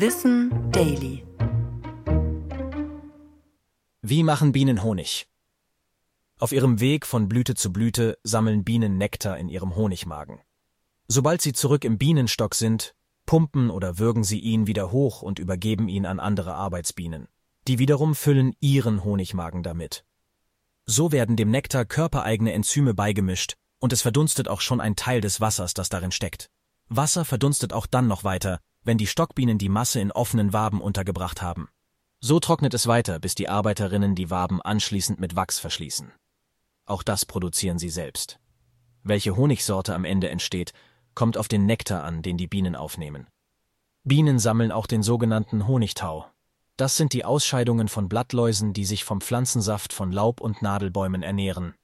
Wissen Daily. Wie machen Bienen Honig? Auf ihrem Weg von Blüte zu Blüte sammeln Bienen Nektar in ihrem Honigmagen. Sobald sie zurück im Bienenstock sind, pumpen oder würgen sie ihn wieder hoch und übergeben ihn an andere Arbeitsbienen. Die wiederum füllen ihren Honigmagen damit. So werden dem Nektar körpereigene Enzyme beigemischt und es verdunstet auch schon ein Teil des Wassers, das darin steckt. Wasser verdunstet auch dann noch weiter, wenn die Stockbienen die Masse in offenen Waben untergebracht haben. So trocknet es weiter, bis die Arbeiterinnen die Waben anschließend mit Wachs verschließen. Auch das produzieren sie selbst. Welche Honigsorte am Ende entsteht, kommt auf den Nektar an, den die Bienen aufnehmen. Bienen sammeln auch den sogenannten Honigtau. Das sind die Ausscheidungen von Blattläusen, die sich vom Pflanzensaft von Laub- und Nadelbäumen ernähren.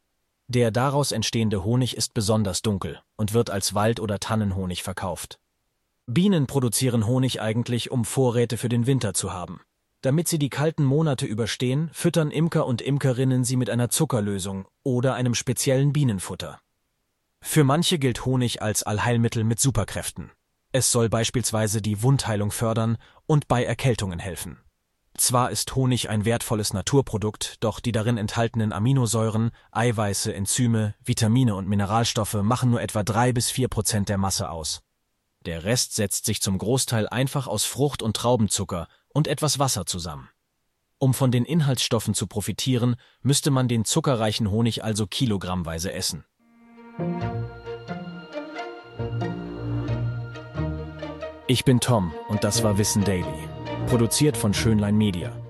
Der daraus entstehende Honig ist besonders dunkel und wird als Wald- oder Tannenhonig verkauft. Bienen produzieren Honig eigentlich, um Vorräte für den Winter zu haben. Damit sie die kalten Monate überstehen, füttern Imker und Imkerinnen sie mit einer Zuckerlösung oder einem speziellen Bienenfutter. Für manche gilt Honig als Allheilmittel mit Superkräften. Es soll beispielsweise die Wundheilung fördern und bei Erkältungen helfen. Zwar ist Honig ein wertvolles Naturprodukt, doch die darin enthaltenen Aminosäuren, Eiweiße, Enzyme, Vitamine und Mineralstoffe machen nur etwa drei bis vier Prozent der Masse aus. Der Rest setzt sich zum Großteil einfach aus Frucht- und Traubenzucker und etwas Wasser zusammen. Um von den Inhaltsstoffen zu profitieren, müsste man den zuckerreichen Honig also kilogrammweise essen. Ich bin Tom und das war Wissen Daily, produziert von Schönlein Media.